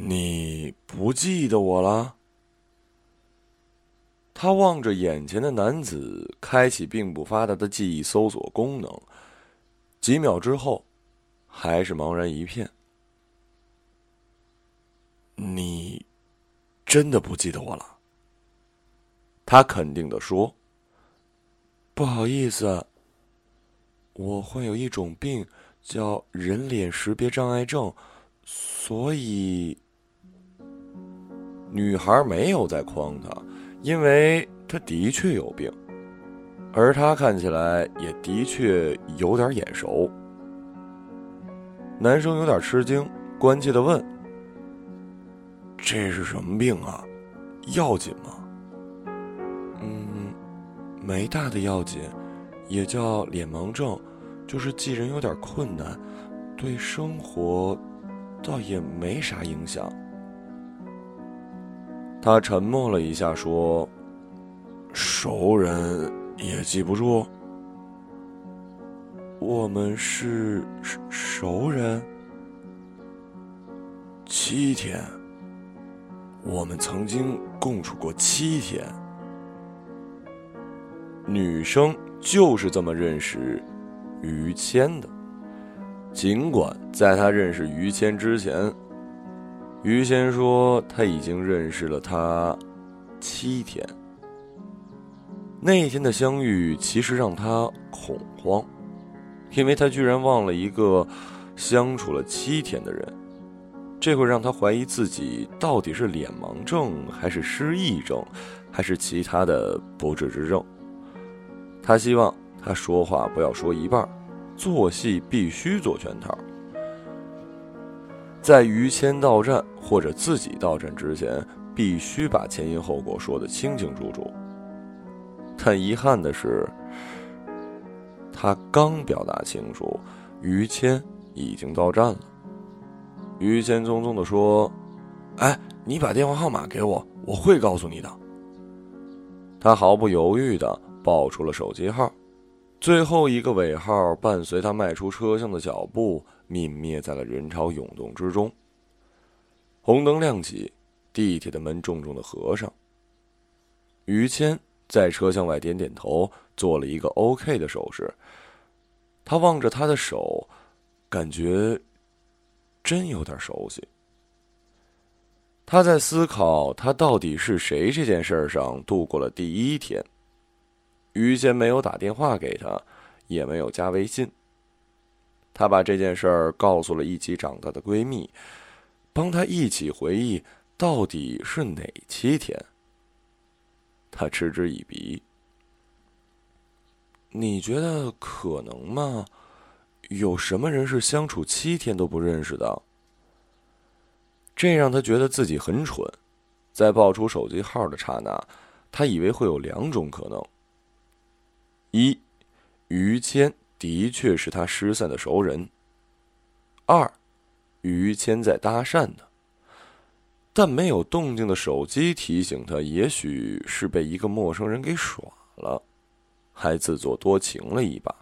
你不记得我了？他望着眼前的男子，开启并不发达的记忆搜索功能。几秒之后，还是茫然一片。你真的不记得我了？他肯定的说：“不好意思，我患有一种病，叫人脸识别障碍症，所以……”女孩没有在诓他，因为他的确有病，而他看起来也的确有点眼熟。男生有点吃惊，关切的问：“这是什么病啊？要紧吗？”“嗯，没大的要紧，也叫脸盲症，就是记人有点困难，对生活倒也没啥影响。”他沉默了一下，说：“熟人也记不住。我们是熟人。七天，我们曾经共处过七天。女生就是这么认识于谦的，尽管在他认识于谦之前。”于谦说：“他已经认识了他七天。那天的相遇其实让他恐慌，因为他居然忘了一个相处了七天的人。这会让他怀疑自己到底是脸盲症，还是失忆症，还是其他的不治之症。他希望他说话不要说一半，做戏必须做全套。”在于谦到站或者自己到站之前，必须把前因后果说得清清楚楚。但遗憾的是，他刚表达清楚，于谦已经到站了。于谦匆匆地说：“哎，你把电话号码给我，我会告诉你的。”他毫不犹豫地报出了手机号，最后一个尾号伴随他迈出车厢的脚步。泯灭在了人潮涌动之中。红灯亮起，地铁的门重重的合上。于谦在车厢外点点头，做了一个 OK 的手势。他望着他的手，感觉真有点熟悉。他在思考他到底是谁这件事上度过了第一天。于谦没有打电话给他，也没有加微信。她把这件事儿告诉了一起长大的闺蜜，帮她一起回忆到底是哪七天。她嗤之以鼻。你觉得可能吗？有什么人是相处七天都不认识的？这让她觉得自己很蠢。在报出手机号的刹那，她以为会有两种可能：一，于谦。的确是他失散的熟人。二，于谦在搭讪呢，但没有动静的手机提醒他，也许是被一个陌生人给耍了，还自作多情了一把。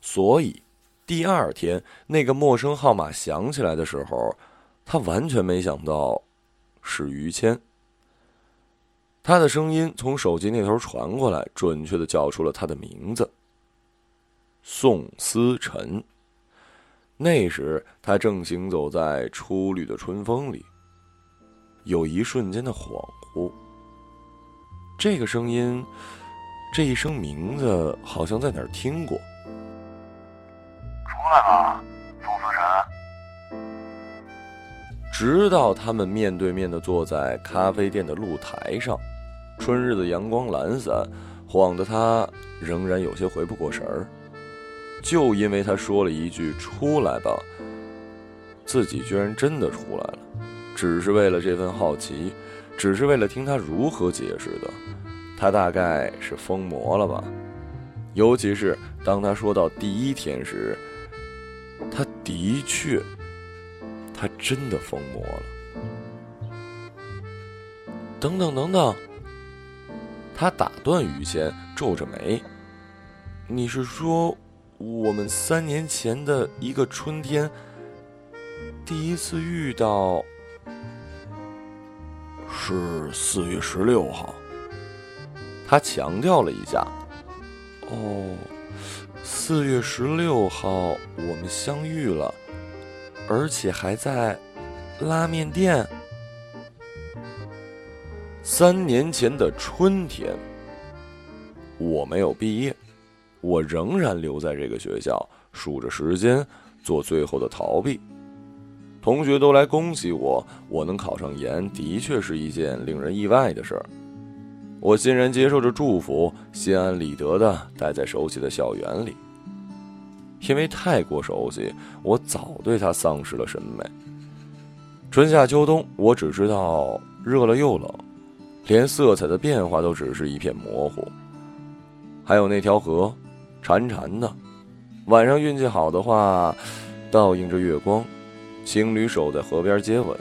所以，第二天那个陌生号码响起来的时候，他完全没想到是于谦。他的声音从手机那头传过来，准确的叫出了他的名字——宋思辰。那时他正行走在初绿的春风里，有一瞬间的恍惚。这个声音，这一声名字，好像在哪儿听过。出来吧，宋思辰。直到他们面对面的坐在咖啡店的露台上。春日的阳光懒散，晃得他仍然有些回不过神儿。就因为他说了一句“出来吧”，自己居然真的出来了，只是为了这份好奇，只是为了听他如何解释的。他大概是疯魔了吧？尤其是当他说到第一天时，他的确，他真的疯魔了。等等等等。他打断于谦，皱着眉：“你是说，我们三年前的一个春天，第一次遇到是四月十六号。他强调了一下。哦，四月十六号我们相遇了，而且还在拉面店。三年前的春天，我没有毕业，我仍然留在这个学校，数着时间，做最后的逃避。同学都来恭喜我，我能考上研，的确是一件令人意外的事儿。我欣然接受着祝福，心安理得的待在熟悉的校园里。因为太过熟悉，我早对它丧失了审美。春夏秋冬，我只知道热了又冷。连色彩的变化都只是一片模糊。还有那条河，潺潺的，晚上运气好的话，倒映着月光，情侣守在河边接吻。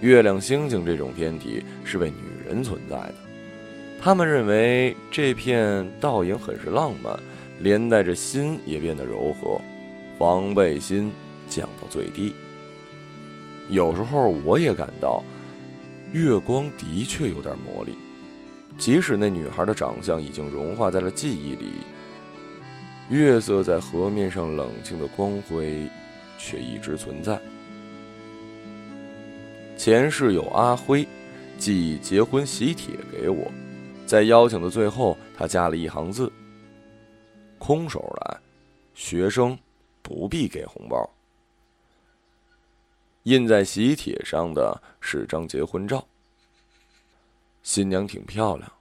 月亮、星星这种天体是为女人存在的，他们认为这片倒影很是浪漫，连带着心也变得柔和，防备心降到最低。有时候我也感到。月光的确有点魔力，即使那女孩的长相已经融化在了记忆里，月色在河面上冷清的光辉，却一直存在。前世有阿辉寄结婚喜帖给我，在邀请的最后，他加了一行字：“空手来，学生不必给红包。”印在喜帖上的是张结婚照。新娘挺漂亮，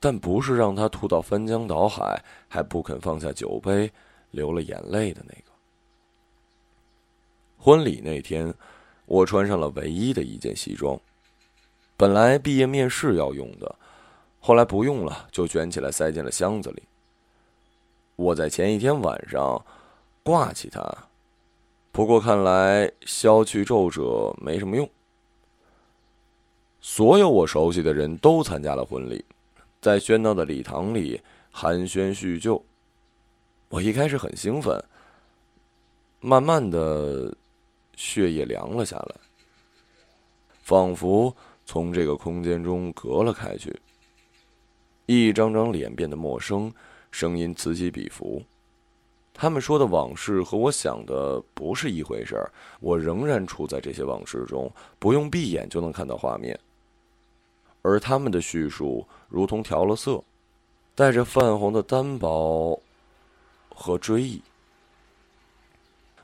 但不是让她吐到翻江倒海还不肯放下酒杯、流了眼泪的那个。婚礼那天，我穿上了唯一的一件西装，本来毕业面试要用的，后来不用了，就卷起来塞进了箱子里。我在前一天晚上挂起它。不过看来消去皱褶没什么用。所有我熟悉的人都参加了婚礼，在喧闹的礼堂里寒暄叙旧。我一开始很兴奋，慢慢的，血液凉了下来，仿佛从这个空间中隔了开去。一张张脸变得陌生，声音此起彼伏。他们说的往事和我想的不是一回事儿，我仍然处在这些往事中，不用闭眼就能看到画面。而他们的叙述如同调了色，带着泛红的单薄和追忆。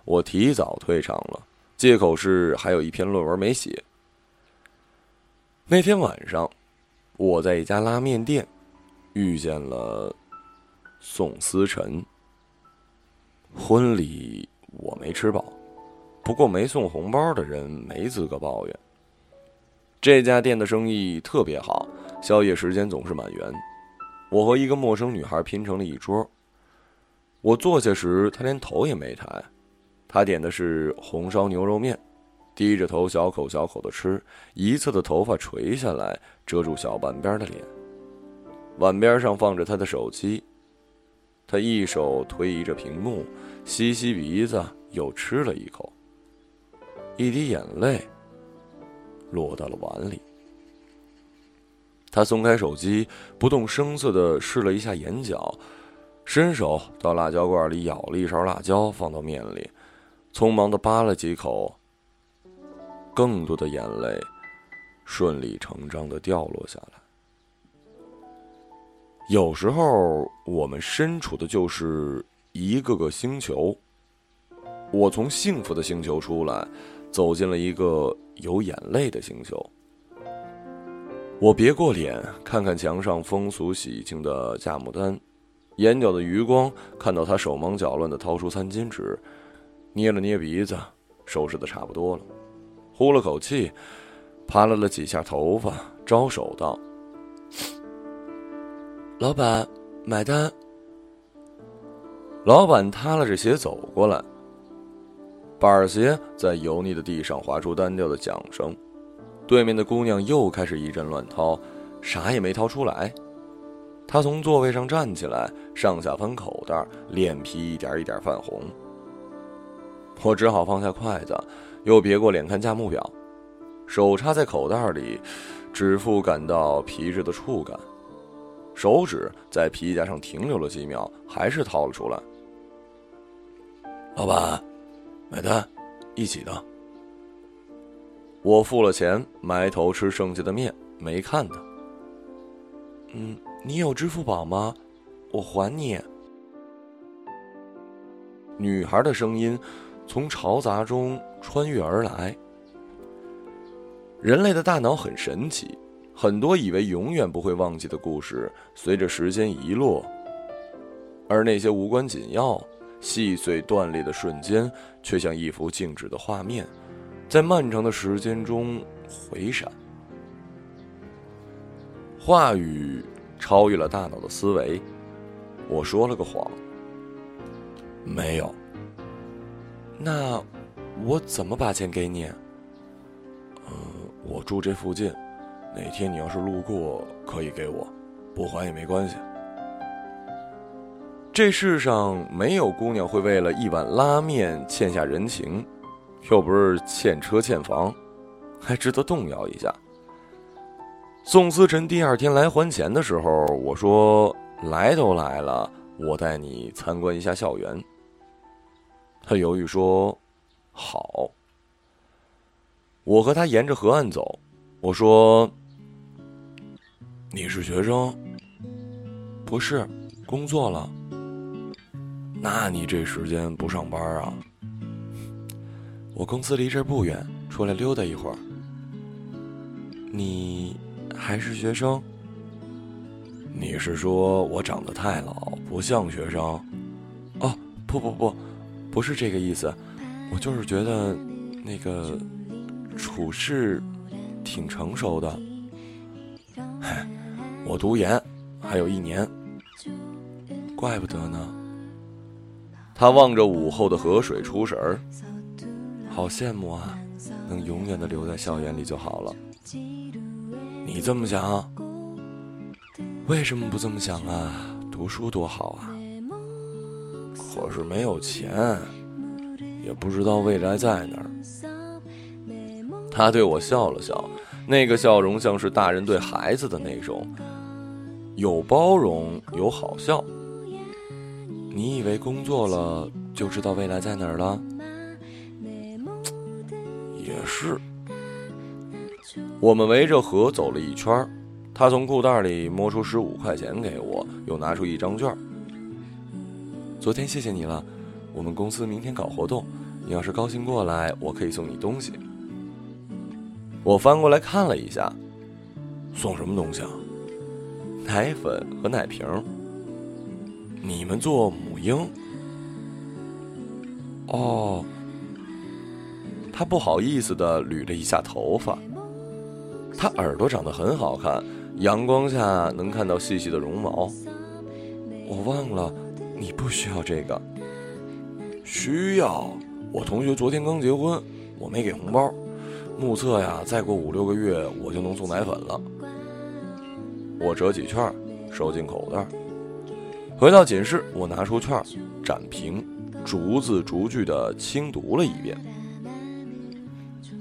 我提早退场了，借口是还有一篇论文没写。那天晚上，我在一家拉面店遇见了宋思辰。婚礼我没吃饱，不过没送红包的人没资格抱怨。这家店的生意特别好，宵夜时间总是满员。我和一个陌生女孩拼成了一桌。我坐下时，她连头也没抬。她点的是红烧牛肉面，低着头小口小口的吃，一侧的头发垂下来遮住小半边的脸。碗边上放着她的手机。她一手推移着屏幕，吸吸鼻子，又吃了一口。一滴眼泪落到了碗里。他松开手机，不动声色的试了一下眼角，伸手到辣椒罐里舀了一勺辣椒，放到面里，匆忙的扒了几口。更多的眼泪顺理成章的掉落下来。有时候，我们身处的就是一个个星球。我从幸福的星球出来，走进了一个有眼泪的星球。我别过脸，看看墙上风俗喜庆的价目单，眼角的余光看到他手忙脚乱的掏出餐巾纸，捏了捏鼻子，收拾的差不多了，呼了口气，扒拉了几下头发，招手道。老板，买单。老板塌拉着鞋走过来，板鞋在油腻的地上划出单调的响声。对面的姑娘又开始一阵乱掏，啥也没掏出来。她从座位上站起来，上下翻口袋，脸皮一点一点泛红。我只好放下筷子，又别过脸看价目表，手插在口袋里，指腹感到皮质的触感，手指在皮夹上停留了几秒，还是掏了出来。老板，买单，一起的。我付了钱，埋头吃剩下的面，没看他。嗯，你有支付宝吗？我还你。女孩的声音从嘈杂中穿越而来。人类的大脑很神奇，很多以为永远不会忘记的故事，随着时间遗落，而那些无关紧要、细碎断裂的瞬间，却像一幅静止的画面，在漫长的时间中回闪。话语超越了大脑的思维。我说了个谎。没有。那我怎么把钱给你？呃，我住这附近，哪天你要是路过，可以给我，不还也没关系。这世上没有姑娘会为了一碗拉面欠下人情，又不是欠车欠房，还值得动摇一下。宋思辰第二天来还钱的时候，我说：“来都来了，我带你参观一下校园。”他犹豫说：“好。”我和他沿着河岸走。我说：“你是学生？不是，工作了。那你这时间不上班啊？我公司离这不远，出来溜达一会儿。你还是学生？你是说我长得太老，不像学生？哦，不不不。”不是这个意思，我就是觉得那个处事挺成熟的。嗨，我读研还有一年，怪不得呢。他望着午后的河水出神儿，好羡慕啊！能永远的留在校园里就好了。你这么想？为什么不这么想啊？读书多好啊！可是没有钱，也不知道未来在哪儿。他对我笑了笑，那个笑容像是大人对孩子的那种，有包容，有好笑。你以为工作了就知道未来在哪儿了？也是。我们围着河走了一圈，他从裤袋里摸出十五块钱给我，又拿出一张券。昨天谢谢你了，我们公司明天搞活动，你要是高兴过来，我可以送你东西。我翻过来看了一下，送什么东西啊？奶粉和奶瓶。你们做母婴？哦。他不好意思的捋了一下头发，他耳朵长得很好看，阳光下能看到细细的绒毛。我忘了。你不需要这个，需要。我同学昨天刚结婚，我没给红包。目测呀，再过五六个月，我就能送奶粉了。我折几券，收进口袋。回到寝室，我拿出券，展平，逐字逐句的轻读了一遍。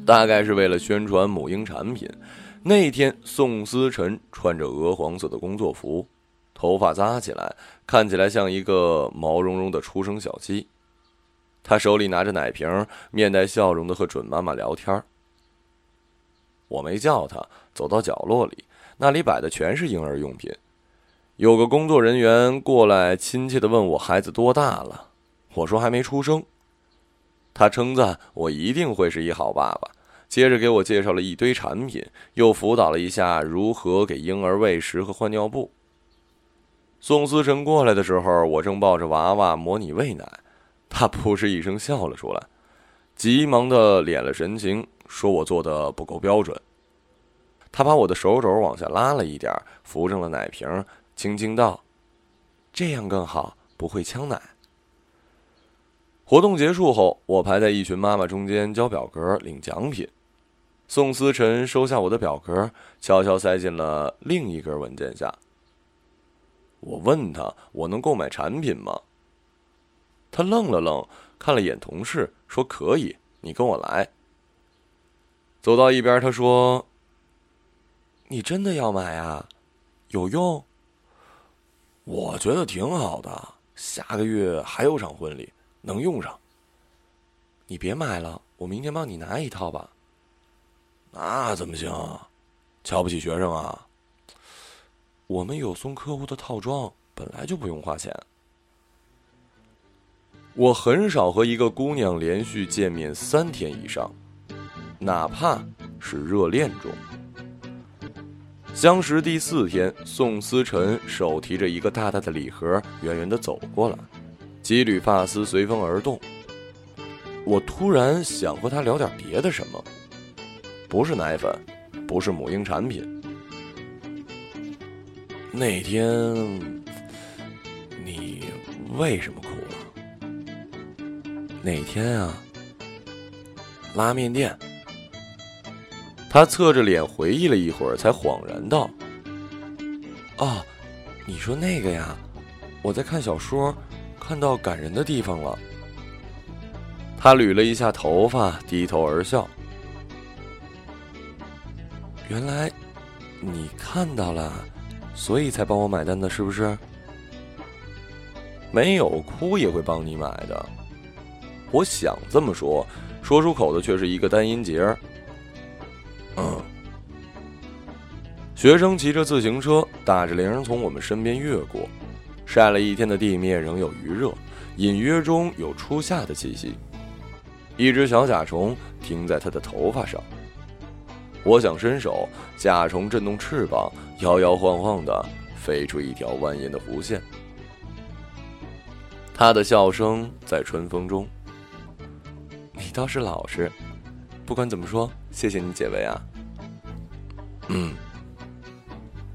大概是为了宣传母婴产品，那天宋思辰穿着鹅黄色的工作服。头发扎起来，看起来像一个毛茸茸的出生小鸡。他手里拿着奶瓶，面带笑容的和准妈妈聊天。我没叫他，走到角落里，那里摆的全是婴儿用品。有个工作人员过来，亲切的问我孩子多大了。我说还没出生。他称赞我一定会是一好爸爸，接着给我介绍了一堆产品，又辅导了一下如何给婴儿喂食和换尿布。宋思辰过来的时候，我正抱着娃娃模拟喂奶，他扑哧一声笑了出来，急忙的敛了神情，说我做的不够标准。他把我的手肘往下拉了一点，扶正了奶瓶，轻轻道：“这样更好，不会呛奶。”活动结束后，我排在一群妈妈中间交表格领奖品。宋思辰收下我的表格，悄悄塞进了另一根文件下。我问他：“我能购买产品吗？”他愣了愣，看了眼同事，说：“可以，你跟我来。”走到一边，他说：“你真的要买啊？有用？我觉得挺好的。下个月还有场婚礼，能用上。你别买了，我明天帮你拿一套吧。那怎么行？瞧不起学生啊？我们有送客户的套装，本来就不用花钱。我很少和一个姑娘连续见面三天以上。”哪怕是热恋中，相识第四天，宋思辰手提着一个大大的礼盒，远远的走过来，几缕发丝随风而动。我突然想和他聊点别的什么，不是奶粉，不是母婴产品。那天你为什么哭了？哪天啊？拉面店。他侧着脸回忆了一会儿，才恍然道：“哦，你说那个呀，我在看小说，看到感人的地方了。”他捋了一下头发，低头而笑：“原来你看到了，所以才帮我买单的，是不是？没有哭也会帮你买的。我想这么说，说出口的却是一个单音节。”嗯，学生骑着自行车，打着铃从我们身边越过。晒了一天的地面仍有余热，隐约中有初夏的气息。一只小甲虫停在他的头发上，我想伸手，甲虫震动翅膀，摇摇晃晃的飞出一条蜿蜒的弧线。他的笑声在春风中。你倒是老实。不管怎么说，谢谢你解围啊。嗯，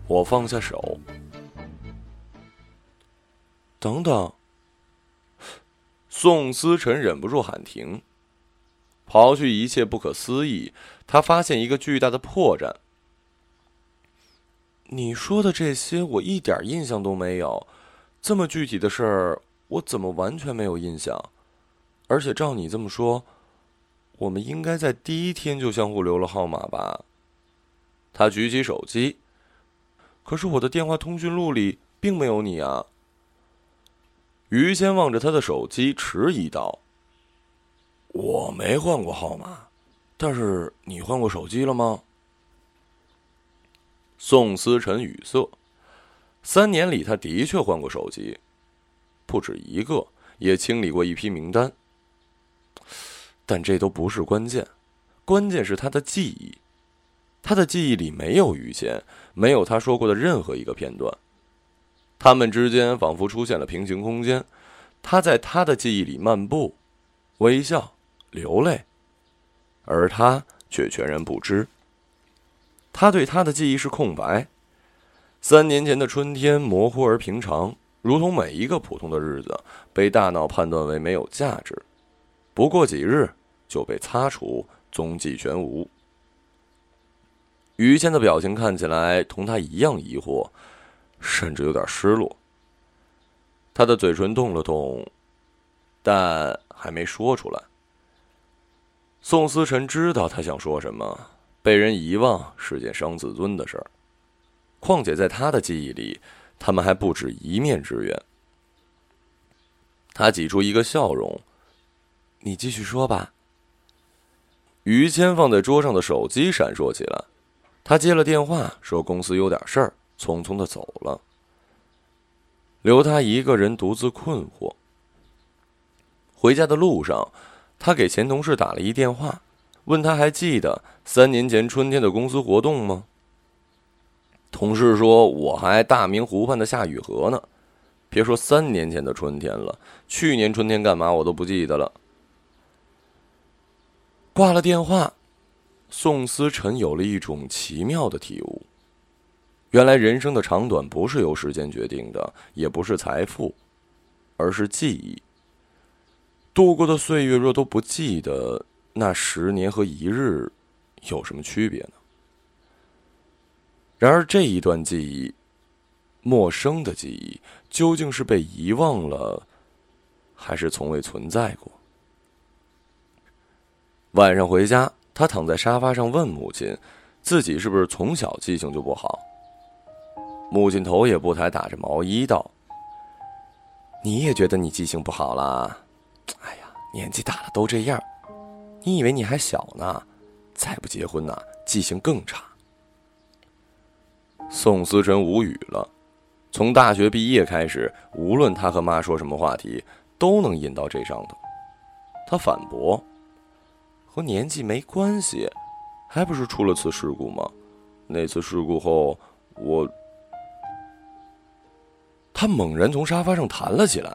我放下手。等等，宋思辰忍不住喊停。刨去一切不可思议，他发现一个巨大的破绽。你说的这些，我一点印象都没有。这么具体的事儿，我怎么完全没有印象？而且照你这么说。我们应该在第一天就相互留了号码吧。他举起手机，可是我的电话通讯录里并没有你啊。于谦望着他的手机，迟疑道：“我没换过号码，但是你换过手机了吗？”宋思辰语塞。三年里，他的确换过手机，不止一个，也清理过一批名单。但这都不是关键，关键是他的记忆，他的记忆里没有于谦，没有他说过的任何一个片段。他们之间仿佛出现了平行空间，他在他的记忆里漫步、微笑、流泪，而他却全然不知。他对他的记忆是空白。三年前的春天模糊而平常，如同每一个普通的日子，被大脑判断为没有价值。不过几日。就被擦除，踪迹全无。于谦的表情看起来同他一样疑惑，甚至有点失落。他的嘴唇动了动，但还没说出来。宋思辰知道他想说什么，被人遗忘是件伤自尊的事儿，况且在他的记忆里，他们还不止一面之缘。他挤出一个笑容：“你继续说吧。”于谦放在桌上的手机闪烁起来，他接了电话，说公司有点事儿，匆匆的走了，留他一个人独自困惑。回家的路上，他给前同事打了一电话，问他还记得三年前春天的公司活动吗？同事说：“我还大明湖畔的夏雨荷呢，别说三年前的春天了，去年春天干嘛我都不记得了。”挂了电话，宋思辰有了一种奇妙的体悟：原来人生的长短不是由时间决定的，也不是财富，而是记忆。度过的岁月若都不记得，那十年和一日有什么区别呢？然而这一段记忆，陌生的记忆，究竟是被遗忘了，还是从未存在过？晚上回家。他躺在沙发上问母亲：“自己是不是从小记性就不好？”母亲头也不抬，打着毛衣道：“你也觉得你记性不好啦？哎呀，年纪大了都这样。你以为你还小呢？再不结婚呢，记性更差。”宋思辰无语了。从大学毕业开始，无论他和妈说什么话题，都能引到这上头。他反驳。和年纪没关系，还不是出了次事故吗？那次事故后，我……他猛然从沙发上弹了起来。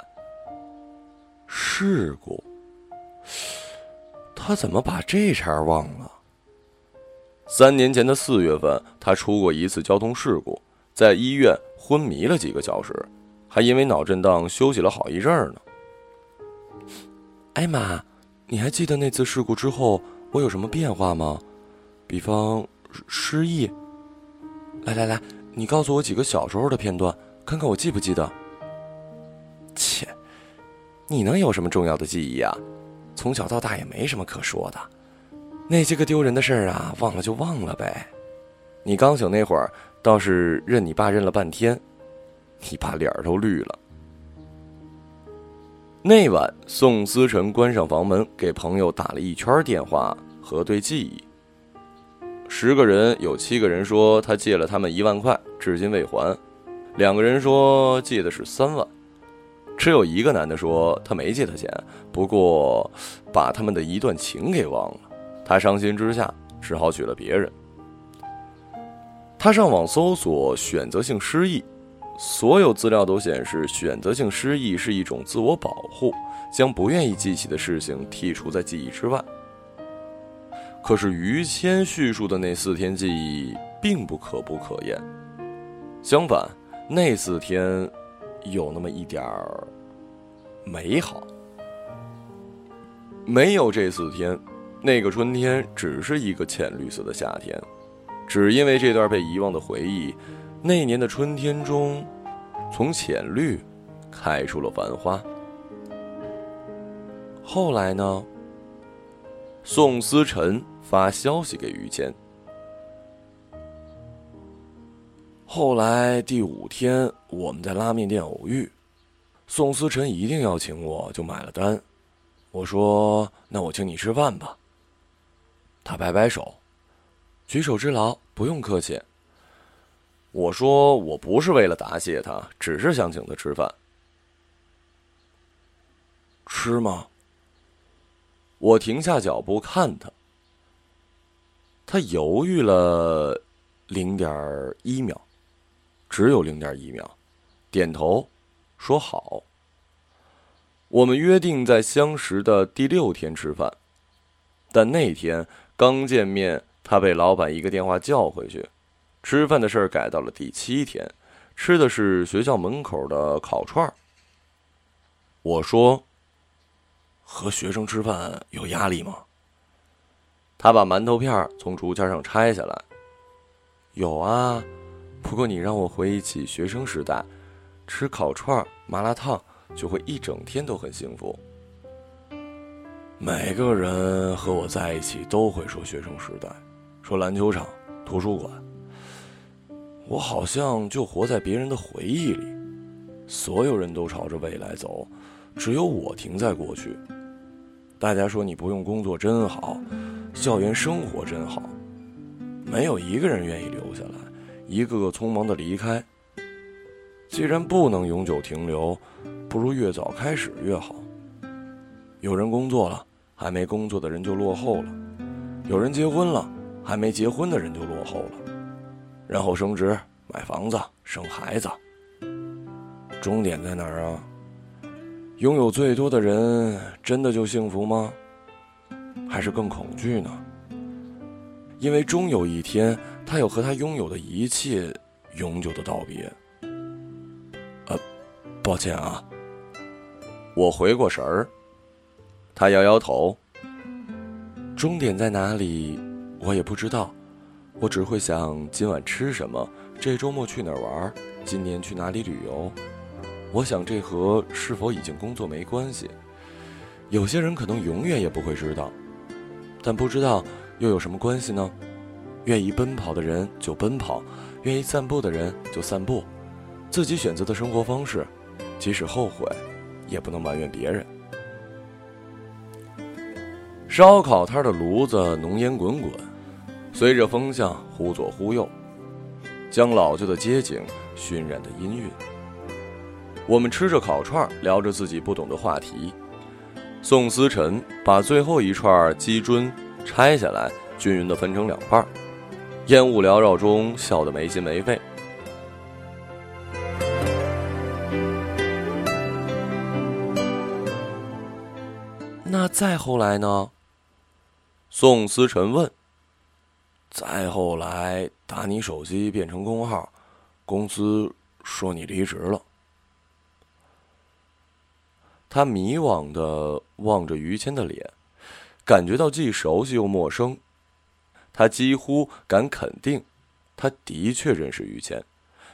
事故？他怎么把这茬忘了？三年前的四月份，他出过一次交通事故，在医院昏迷了几个小时，还因为脑震荡休息了好一阵儿呢。哎妈！你还记得那次事故之后我有什么变化吗？比方失忆。来来来，你告诉我几个小时候的片段，看看我记不记得。切，你能有什么重要的记忆啊？从小到大也没什么可说的，那些个丢人的事儿啊，忘了就忘了呗。你刚醒那会儿，倒是认你爸认了半天，你爸脸儿都绿了。那晚，宋思辰关上房门，给朋友打了一圈电话，核对记忆。十个人有七个人说他借了他们一万块，至今未还；两个人说借的是三万，只有一个男的说他没借他钱，不过把他们的一段情给忘了。他伤心之下，只好娶了别人。他上网搜索选择性失忆。所有资料都显示，选择性失忆是一种自我保护，将不愿意记起的事情剔除在记忆之外。可是于谦叙述的那四天记忆并不可不可言，相反，那四天有那么一点儿美好。没有这四天，那个春天只是一个浅绿色的夏天，只因为这段被遗忘的回忆。那年的春天中，从浅绿开出了繁花。后来呢？宋思辰发消息给于谦。后来第五天，我们在拉面店偶遇，宋思辰一定要请我，就买了单。我说：“那我请你吃饭吧。”他摆摆手，举手之劳，不用客气。我说我不是为了答谢他，只是想请他吃饭。吃吗？我停下脚步看他，他犹豫了零点一秒，只有零点一秒，点头说好。我们约定在相识的第六天吃饭，但那天刚见面，他被老板一个电话叫回去。吃饭的事儿改到了第七天，吃的是学校门口的烤串儿。我说：“和学生吃饭有压力吗？”他把馒头片从竹签上拆下来。有啊，不过你让我回忆起学生时代，吃烤串儿麻辣烫就会一整天都很幸福。每个人和我在一起都会说学生时代，说篮球场、图书馆。我好像就活在别人的回忆里，所有人都朝着未来走，只有我停在过去。大家说你不用工作真好，校园生活真好，没有一个人愿意留下来，一个个匆忙的离开。既然不能永久停留，不如越早开始越好。有人工作了，还没工作的人就落后了；有人结婚了，还没结婚的人就落后了。然后升职、买房子、生孩子，终点在哪儿啊？拥有最多的人真的就幸福吗？还是更恐惧呢？因为终有一天，他要和他拥有的一切永久的道别。呃，抱歉啊，我回过神儿。他摇摇头。终点在哪里？我也不知道。我只会想今晚吃什么，这周末去哪儿玩，今年去哪里旅游。我想这和是否已经工作没关系。有些人可能永远也不会知道，但不知道又有什么关系呢？愿意奔跑的人就奔跑，愿意散步的人就散步，自己选择的生活方式，即使后悔，也不能埋怨别人。烧烤摊的炉子浓烟滚滚，随着风向忽左忽右，将老旧的街景熏染的氤氲。我们吃着烤串，聊着自己不懂的话题。宋思辰把最后一串鸡胗拆下来，均匀的分成两半烟雾缭绕中笑得没心没肺。那再后来呢？宋思辰问。再后来，打你手机变成工号，公司说你离职了。他迷惘的望着于谦的脸，感觉到既熟悉又陌生。他几乎敢肯定，他的确认识于谦。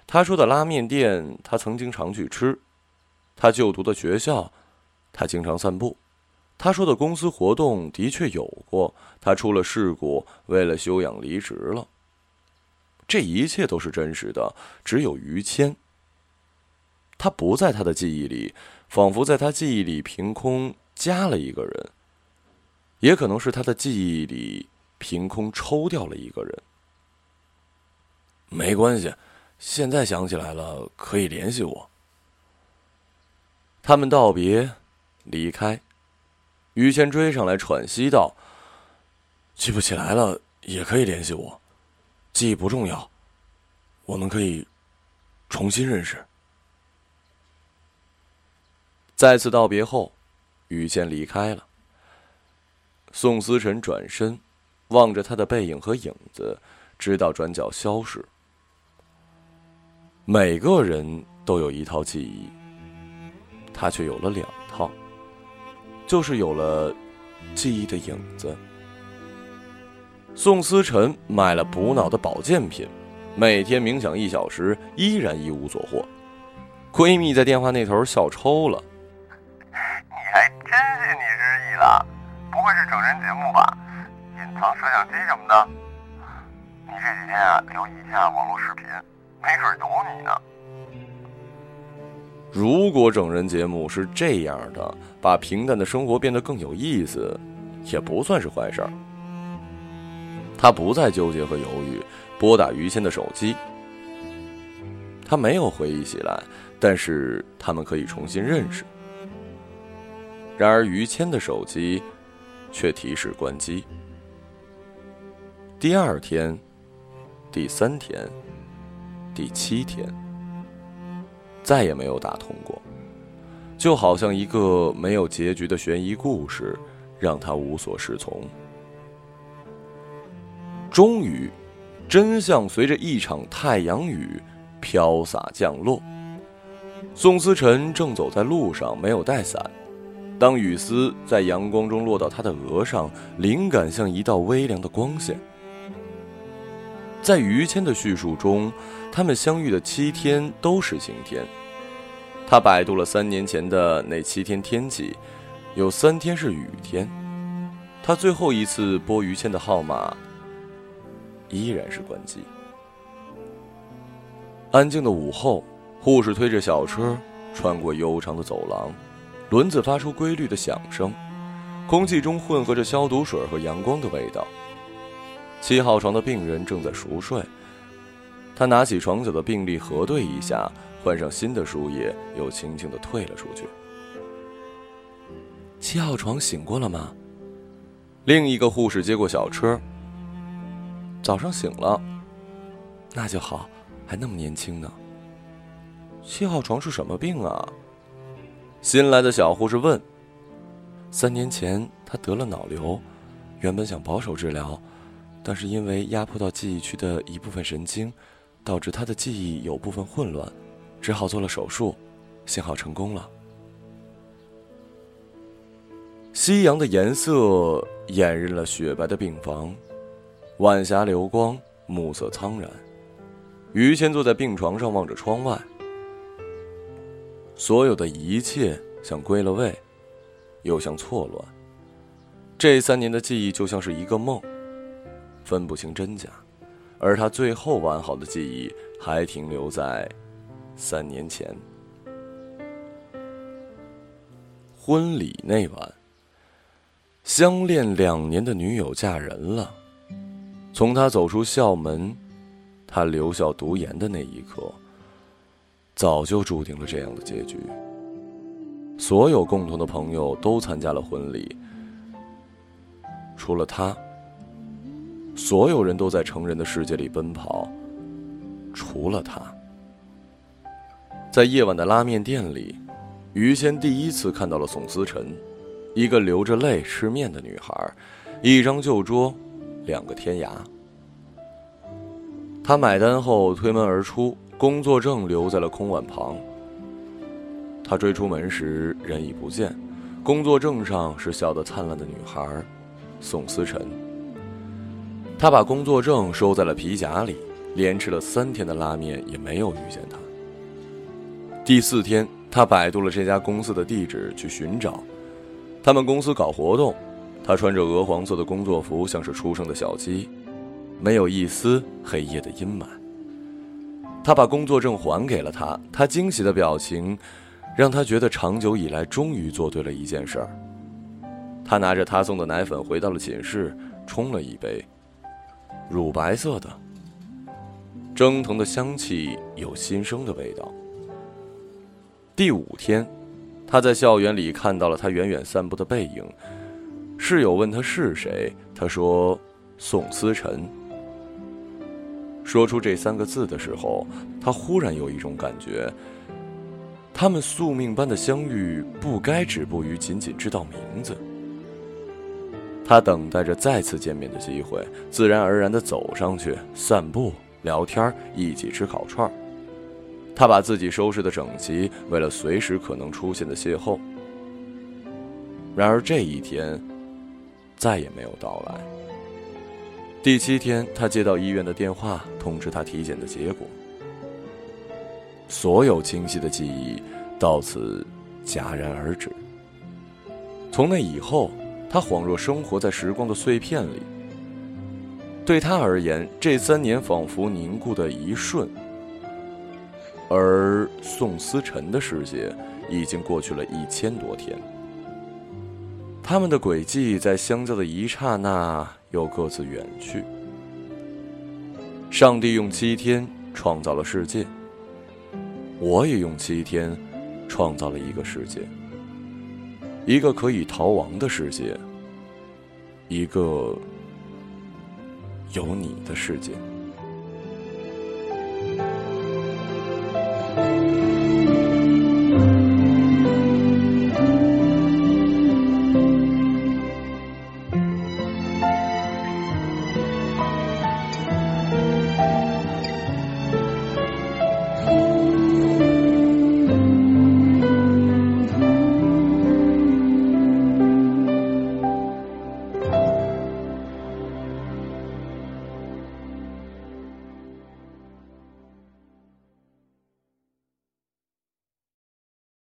他说的拉面店，他曾经常去吃；他就读的学校，他经常散步；他说的公司活动的确有过。他出了事故，为了休养离职了。这一切都是真实的，只有于谦。他不在他的记忆里，仿佛在他记忆里凭空加了一个人，也可能是他的记忆里凭空抽掉了一个人。没关系，现在想起来了，可以联系我。他们道别，离开。于谦追上来，喘息道：“记不起来了，也可以联系我，记忆不重要，我们可以重新认识。”再次道别后，于谦离开了。宋思辰转身，望着他的背影和影子，直到转角消失。每个人都有一套记忆，他却有了两套，就是有了记忆的影子。宋思辰买了补脑的保健品，每天冥想一小时，依然一无所获。闺蜜在电话那头笑抽了。不会是整人节目吧？隐藏摄像机什么的？你这几天啊，留意一下网络视频，没准有你呢。如果整人节目是这样的，把平淡的生活变得更有意思，也不算是坏事儿。他不再纠结和犹豫，拨打于谦的手机。他没有回忆起来，但是他们可以重新认识。然而于谦的手机。却提示关机。第二天，第三天，第七天，再也没有打通过，就好像一个没有结局的悬疑故事，让他无所适从。终于，真相随着一场太阳雨飘洒降落。宋思辰正走在路上，没有带伞。当雨丝在阳光中落到他的额上，灵感像一道微凉的光线。在于谦的叙述中，他们相遇的七天都是晴天。他百度了三年前的那七天天气，有三天是雨天。他最后一次拨于谦的号码，依然是关机。安静的午后，护士推着小车穿过悠长的走廊。轮子发出规律的响声，空气中混合着消毒水和阳光的味道。七号床的病人正在熟睡，他拿起床角的病历核对一下，换上新的输液，又轻轻的退了出去。七号床醒过了吗？另一个护士接过小车。早上醒了，那就好，还那么年轻呢。七号床是什么病啊？新来的小护士问：“三年前他得了脑瘤，原本想保守治疗，但是因为压迫到记忆区的一部分神经，导致他的记忆有部分混乱，只好做了手术，幸好成功了。”夕阳的颜色掩映了雪白的病房，晚霞流光，暮色苍然。于谦坐在病床上，望着窗外。所有的一切像归了位，又像错乱。这三年的记忆就像是一个梦，分不清真假，而他最后完好的记忆还停留在三年前。婚礼那晚，相恋两年的女友嫁人了。从他走出校门，他留校读研的那一刻，早就注定了这样的结局。所有共同的朋友都参加了婚礼，除了他。所有人都在成人的世界里奔跑，除了他。在夜晚的拉面店里，于谦第一次看到了宋思辰，一个流着泪吃面的女孩，一张旧桌，两个天涯。他买单后推门而出，工作证留在了空碗旁。他追出门时人已不见，工作证上是笑得灿烂的女孩，宋思辰。他把工作证收在了皮夹里，连吃了三天的拉面也没有遇见他。第四天，他百度了这家公司的地址去寻找，他们公司搞活动，他穿着鹅黄色的工作服，像是出生的小鸡，没有一丝黑夜的阴霾。他把工作证还给了他，他惊喜的表情，让他觉得长久以来终于做对了一件事儿。他拿着他送的奶粉回到了寝室，冲了一杯。乳白色的，蒸腾的香气有新生的味道。第五天，他在校园里看到了他远远散步的背影。室友问他是谁，他说：“宋思辰。”说出这三个字的时候，他忽然有一种感觉：他们宿命般的相遇，不该止步于仅仅知道名字。他等待着再次见面的机会，自然而然地走上去散步、聊天，一起吃烤串。他把自己收拾的整齐，为了随时可能出现的邂逅。然而这一天，再也没有到来。第七天，他接到医院的电话，通知他体检的结果。所有清晰的记忆到此戛然而止。从那以后。他恍若生活在时光的碎片里。对他而言，这三年仿佛凝固的一瞬，而宋思辰的世界已经过去了一千多天。他们的轨迹在相交的一刹那又各自远去。上帝用七天创造了世界，我也用七天创造了一个世界。一个可以逃亡的世界，一个有你的世界。